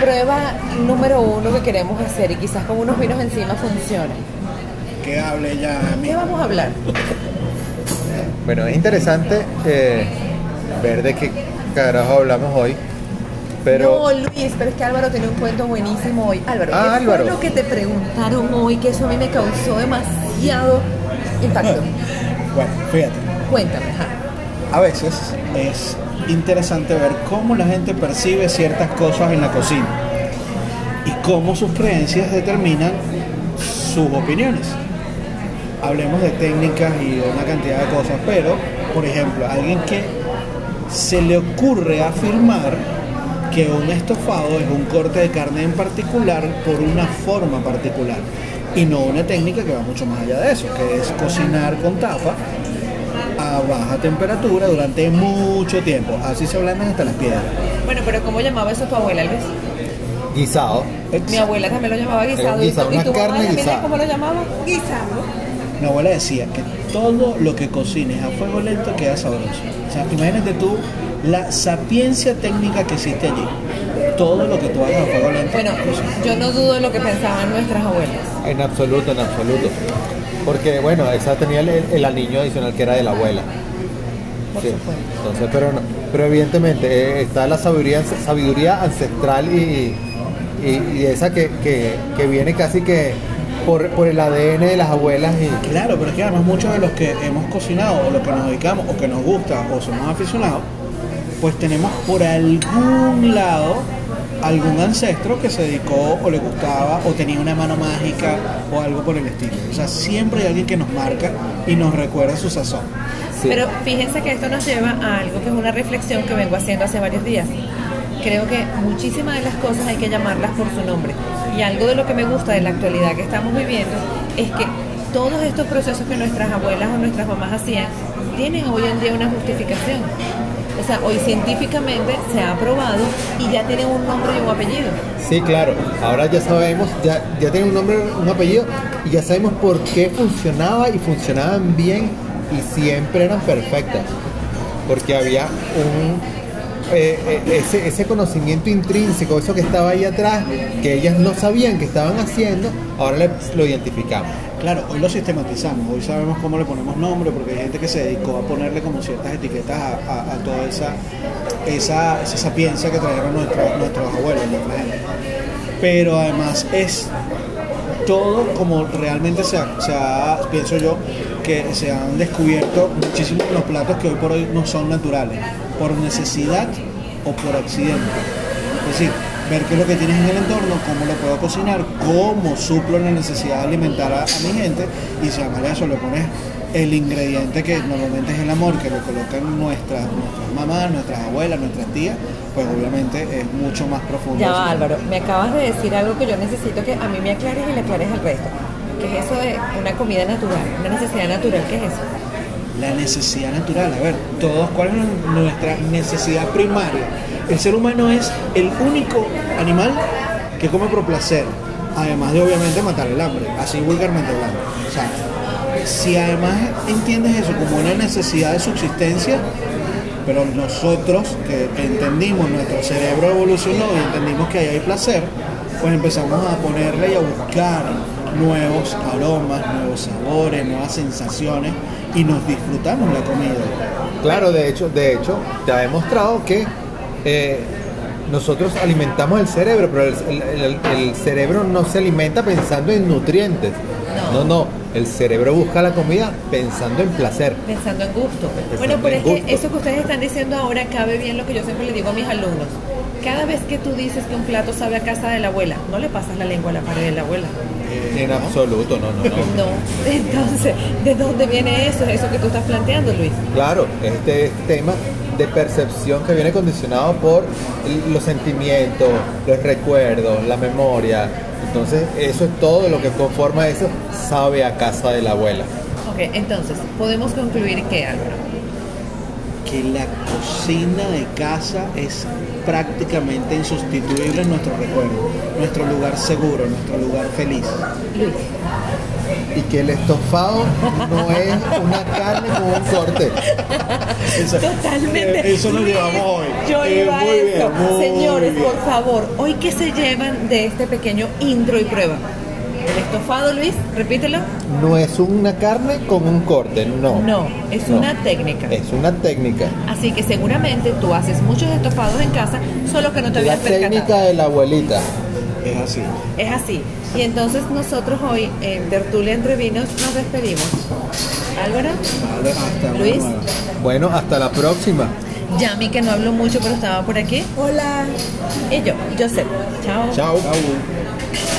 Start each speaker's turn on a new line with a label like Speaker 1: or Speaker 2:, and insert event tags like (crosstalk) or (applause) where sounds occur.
Speaker 1: prueba número uno que queremos hacer y quizás con unos vinos encima funcione.
Speaker 2: Que hable ya.
Speaker 1: ¿Qué vamos a hablar?
Speaker 3: Bueno, es interesante eh, ver de qué carajo hablamos hoy. Pero
Speaker 1: No, Luis, pero es que Álvaro tiene un cuento buenísimo hoy. Álvaro,
Speaker 3: Ah,
Speaker 1: ¿qué
Speaker 3: Álvaro.
Speaker 1: fue lo que te preguntaron hoy? Que eso a mí me causó demasiado impacto. (laughs)
Speaker 2: Bueno, fíjate.
Speaker 1: Cuéntame, ajá.
Speaker 2: A veces es interesante ver cómo la gente percibe ciertas cosas en la cocina y cómo sus creencias determinan sus opiniones. Hablemos de técnicas y de una cantidad de cosas, pero, por ejemplo, alguien que se le ocurre afirmar que un estofado es un corte de carne en particular por una forma particular y no una técnica que va mucho más allá de eso, que es cocinar con tapa a baja temperatura durante mucho tiempo. Así se ablandan hasta las piedras.
Speaker 1: Bueno, pero ¿cómo llamaba eso tu abuela, Luis?
Speaker 3: guisado.
Speaker 1: Mi abuela también lo llamaba guisado.
Speaker 3: Guisado,
Speaker 1: ¿Y tu- ¿Y
Speaker 3: una
Speaker 1: tu mamá
Speaker 3: carne
Speaker 1: también
Speaker 3: guisada.
Speaker 1: cómo lo llamaba?
Speaker 4: Guisado.
Speaker 2: Mi abuela decía que todo lo que cocines a fuego lento queda sabroso. O sea, imagínate tú la sapiencia técnica que existe allí. Todo lo que tú hagas a fuego lento.
Speaker 1: Bueno, yo no dudo de lo que pensaban nuestras abuelas.
Speaker 3: En absoluto, en absoluto. Porque bueno, esa tenía el, el aliño adicional que era de la abuela.
Speaker 1: Por
Speaker 3: Sí.
Speaker 1: supuesto.
Speaker 3: Entonces, pero no, pero evidentemente eh, está la sabiduría, sabiduría ancestral y, y- y esa que, que- que viene casi que por, por el ADN de las abuelas y
Speaker 2: Claro, pero es que además muchos de los que hemos cocinado o los que nos dedicamos o que nos gusta o somos aficionados, pues tenemos por algún lado algún ancestro que se dedicó o le gustaba o tenía una mano mágica o algo por el estilo. O sea, siempre hay alguien que nos marca y nos recuerda su sazón.
Speaker 3: sí.
Speaker 1: Pero fíjense que esto nos lleva a algo que es una reflexión que vengo haciendo hace varios días. Creo que muchísimas de las cosas hay que llamarlas por su nombre. Y algo de lo que me gusta de la actualidad que estamos viviendo es que todos estos procesos que nuestras abuelas o nuestras mamás hacían tienen hoy en día una justificación. O sea, hoy científicamente se ha probado y ya tienen un nombre y un apellido.
Speaker 3: Sí, claro. Ahora ya sabemos, ya, ya tiene un nombre, un apellido y ya sabemos por qué funcionaba y funcionaban bien y siempre eran perfectas. Porque había un eh, eh, ese, conocimiento intrínseco, eso que estaba ahí atrás, que ellas no sabían que estaban haciendo, ahora lo identificamos.
Speaker 2: Claro, hoy lo sistematizamos, hoy sabemos cómo le ponemos nombre, porque hay gente que se dedicó a ponerle como ciertas etiquetas a, toda esa, esa, esa sapiencia que trajeron nuestros, nuestros abuelos, nuestra gente. Pero además es todo como realmente se ha, se pienso yo, que se han descubierto muchísimos los platos que hoy por hoy no son naturales, por necesidad o por accidente. Es decir, ver qué es lo que tienes en el entorno, cómo lo puedo cocinar, cómo suplo la necesidad de alimentar a, a mi gente y si a eso le pones el ingrediente que normalmente es el amor que le colocan nuestras, nuestras mamás, nuestras abuelas, nuestras tías, pues obviamente es mucho más profundo.
Speaker 1: Ya va, Álvaro, me acabas de decir algo que yo necesito que a mí me aclares y le aclares al resto. ¿Qué es eso de una comida natural? Una necesidad natural, ¿qué es eso?
Speaker 2: La necesidad natural, a ver, todos, ¿cuál es nuestra necesidad primaria? El ser humano es el único animal que come por placer, además de obviamente matar el hambre, así vulgarmente hablando. O sea, si además entiendes eso como una necesidad de subsistencia, pero nosotros que entendimos, nuestro cerebro evolucionó y entendimos que ahí hay placer, pues empezamos a ponerle y a buscar nuevos aromas, nuevos sabores, nuevas sensaciones y nos disfrutamos la comida.
Speaker 3: Claro, de hecho, de hecho, te ha demostrado que eh, nosotros alimentamos el cerebro, pero el, el- el- el cerebro no se alimenta pensando en nutrientes.
Speaker 1: No.
Speaker 3: No, no, el cerebro busca la comida pensando en placer.
Speaker 1: Pensando en gusto.
Speaker 3: Pensando
Speaker 1: Bueno, pero es que eso que ustedes están diciendo ahora cabe bien lo que yo siempre le digo a mis alumnos. Cada vez que tú dices que un plato sabe a casa de la abuela, no le pasas la lengua a la pared de la abuela.
Speaker 3: En
Speaker 2: ¿no?
Speaker 3: absoluto, no, no, no.
Speaker 1: No. (laughs) Entonces, ¿de dónde viene eso? Eso que tú estás planteando, Luis.
Speaker 3: Claro, este, tema de percepción que viene condicionado por los sentimientos, los recuerdos, la memoria. Entonces, eso es todo lo que conforma eso, sabe a casa de la abuela.
Speaker 1: Ok, entonces, podemos concluir que, Álvaro,
Speaker 2: que la cocina de casa es prácticamente insustituible en nuestro recuerdo, nuestro lugar seguro, nuestro lugar feliz.
Speaker 3: Y que el estofado no es una carne con un corte.
Speaker 2: Eso-
Speaker 1: Totalmente.
Speaker 2: eh, Eso nos
Speaker 1: Luis,
Speaker 2: llevamos hoy.
Speaker 1: Yo
Speaker 2: Eh,
Speaker 1: iba a
Speaker 2: muy
Speaker 1: eso.
Speaker 2: bien,
Speaker 1: Señores,
Speaker 2: bien.
Speaker 1: por favor, hoy que se llevan de este pequeño intro y prueba. El estofado, Luis, repítelo.
Speaker 3: No es una carne con un corte, no.
Speaker 1: No, es
Speaker 3: No.
Speaker 1: una técnica.
Speaker 3: Es una técnica.
Speaker 1: Así que seguramente tú haces muchos estofados en casa, solo que no te
Speaker 3: La
Speaker 1: habías percatado.
Speaker 3: técnica de la abuelita.
Speaker 2: Es así.
Speaker 1: Es así. Y entonces nosotros hoy en Tertulia Entre Vinos nos despedimos. Álvaro,
Speaker 2: Vale, hasta
Speaker 1: Luis.
Speaker 2: nueva.
Speaker 3: Bueno, hasta la próxima.
Speaker 1: Yami, que no hablo mucho, pero estaba por aquí.
Speaker 4: Hola.
Speaker 1: Y yo, Joseph. Chao.
Speaker 3: Chao.